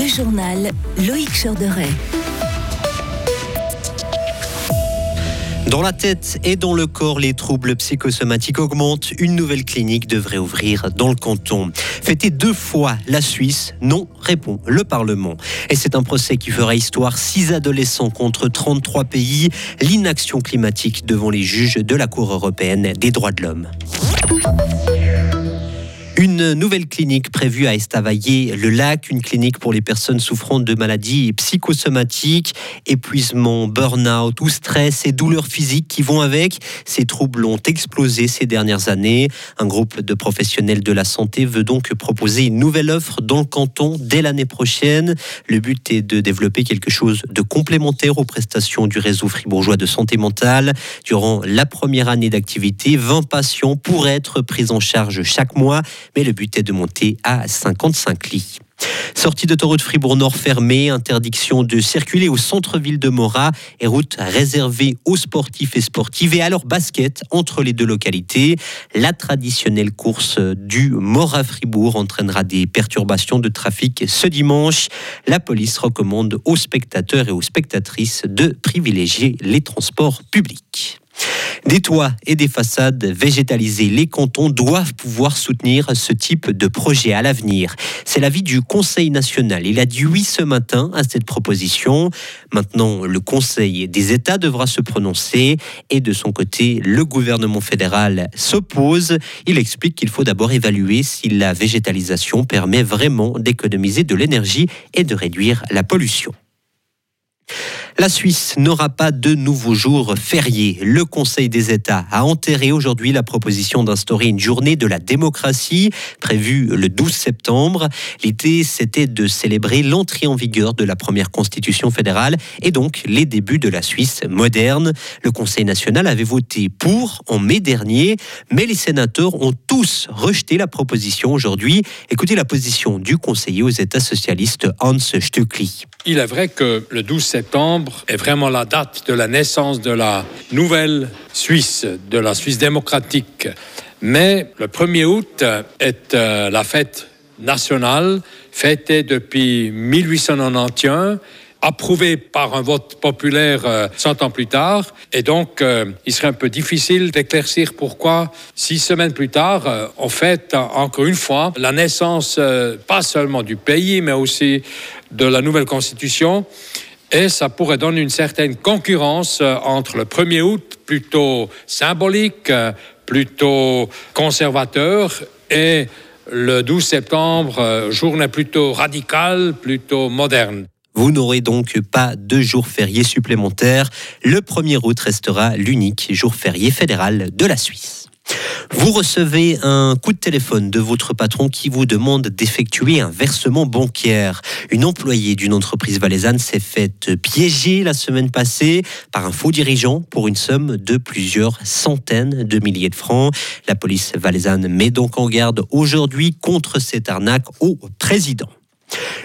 Le journal Loïc Chorderet. Dans la tête et dans le corps, les troubles psychosomatiques augmentent. Une nouvelle clinique devrait ouvrir dans le canton. Fêter deux fois la Suisse Non, répond le Parlement. Et c'est un procès qui fera histoire. Six adolescents contre 33 pays. L'inaction climatique devant les juges de la Cour européenne des droits de l'homme. Une nouvelle clinique prévue à Estavayer-le-Lac, une clinique pour les personnes souffrant de maladies psychosomatiques, épuisement, burn-out ou stress et douleurs physiques qui vont avec. Ces troubles ont explosé ces dernières années. Un groupe de professionnels de la santé veut donc proposer une nouvelle offre dans le canton dès l'année prochaine. Le but est de développer quelque chose de complémentaire aux prestations du réseau fribourgeois de santé mentale. Durant la première année d'activité, 20 patients pourraient être pris en charge chaque mois mais le but est de monter à 55 lits. Sortie d'autoroute Fribourg-Nord fermée, interdiction de circuler au centre-ville de Morat et route réservée aux sportifs et sportives et à leur basket entre les deux localités. La traditionnelle course du Morat-Fribourg entraînera des perturbations de trafic ce dimanche. La police recommande aux spectateurs et aux spectatrices de privilégier les transports publics. Des toits et des façades végétalisées, les cantons doivent pouvoir soutenir ce type de projet à l'avenir. C'est l'avis du Conseil national. Il a dit oui ce matin à cette proposition. Maintenant, le Conseil des États devra se prononcer et de son côté, le gouvernement fédéral s'oppose. Il explique qu'il faut d'abord évaluer si la végétalisation permet vraiment d'économiser de l'énergie et de réduire la pollution. La Suisse n'aura pas de nouveaux jours fériés. Le Conseil des États a enterré aujourd'hui la proposition d'instaurer une journée de la démocratie prévue le 12 septembre. L'idée, c'était de célébrer l'entrée en vigueur de la première constitution fédérale et donc les débuts de la Suisse moderne. Le Conseil national avait voté pour en mai dernier, mais les sénateurs ont tous rejeté la proposition aujourd'hui. Écoutez la position du conseiller aux États socialistes Hans Stöckli. Il est vrai que le 12 septembre est vraiment la date de la naissance de la nouvelle Suisse, de la Suisse démocratique. Mais le 1er août est euh, la fête nationale, fêtée depuis 1891 approuvé par un vote populaire 100 euh, ans plus tard. Et donc, euh, il serait un peu difficile d'éclaircir pourquoi, six semaines plus tard, on fête encore une fois la naissance, pas seulement du pays, mais aussi de la nouvelle constitution. Et ça pourrait donner une certaine concurrence entre le 1er août, plutôt symbolique, plutôt conservateur, et le 12 septembre, journée plutôt radicale, plutôt moderne. Vous n'aurez donc pas de jours fériés supplémentaires. Le 1er août restera l'unique jour férié fédéral de la Suisse. Vous recevez un coup de téléphone de votre patron qui vous demande d'effectuer un versement bancaire. Une employée d'une entreprise valaisanne s'est faite piéger la semaine passée par un faux dirigeant pour une somme de plusieurs centaines de milliers de francs. La police valaisanne met donc en garde aujourd'hui contre cette arnaque au président.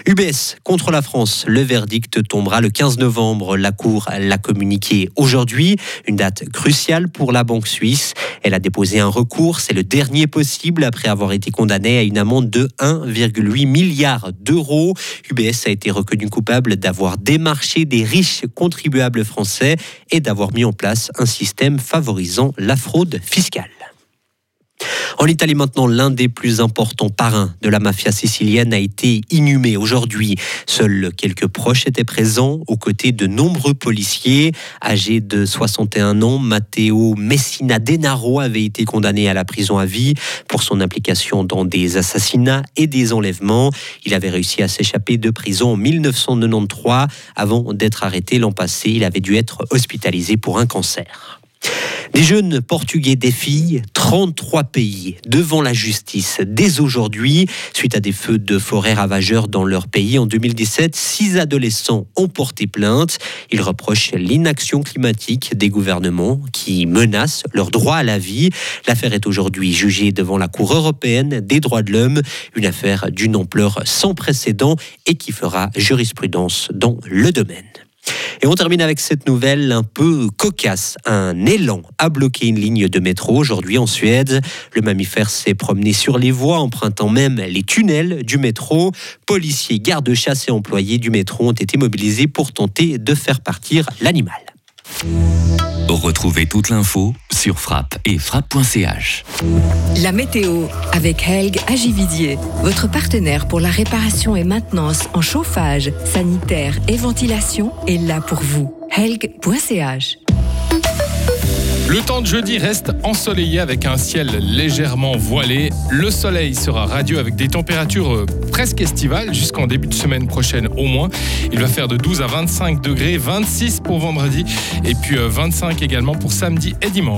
UBS contre la France, le verdict tombera le 15 novembre. La Cour l'a communiqué aujourd'hui, une date cruciale pour la Banque suisse. Elle a déposé un recours, c'est le dernier possible après avoir été condamnée à une amende de 1,8 milliard d'euros. UBS a été reconnu coupable d'avoir démarché des riches contribuables français et d'avoir mis en place un système favorisant la fraude fiscale. En Italie maintenant, l'un des plus importants parrains de la mafia sicilienne a été inhumé aujourd'hui. Seuls quelques proches étaient présents aux côtés de nombreux policiers. Âgé de 61 ans, Matteo Messina Denaro avait été condamné à la prison à vie pour son implication dans des assassinats et des enlèvements. Il avait réussi à s'échapper de prison en 1993. Avant d'être arrêté l'an passé, il avait dû être hospitalisé pour un cancer. Des jeunes Portugais défient 33 pays devant la justice dès aujourd'hui. Suite à des feux de forêt ravageurs dans leur pays en 2017, six adolescents ont porté plainte. Ils reprochent l'inaction climatique des gouvernements qui menacent leur droit à la vie. L'affaire est aujourd'hui jugée devant la Cour européenne des droits de l'homme, une affaire d'une ampleur sans précédent et qui fera jurisprudence dans le domaine. Et on termine avec cette nouvelle un peu cocasse. Un élan a bloqué une ligne de métro aujourd'hui en Suède. Le mammifère s'est promené sur les voies, empruntant même les tunnels du métro. Policiers, gardes-chasse et employés du métro ont été mobilisés pour tenter de faire partir l'animal. Retrouvez toute l'info sur frappe et frappe.ch. La météo avec Helg Agividier, votre partenaire pour la réparation et maintenance en chauffage, sanitaire et ventilation est là pour vous. Helg.ch le temps de jeudi reste ensoleillé avec un ciel légèrement voilé. Le soleil sera radieux avec des températures euh, presque estivales jusqu'en début de semaine prochaine au moins. Il va faire de 12 à 25 degrés, 26 pour vendredi et puis 25 euh, également pour samedi et dimanche.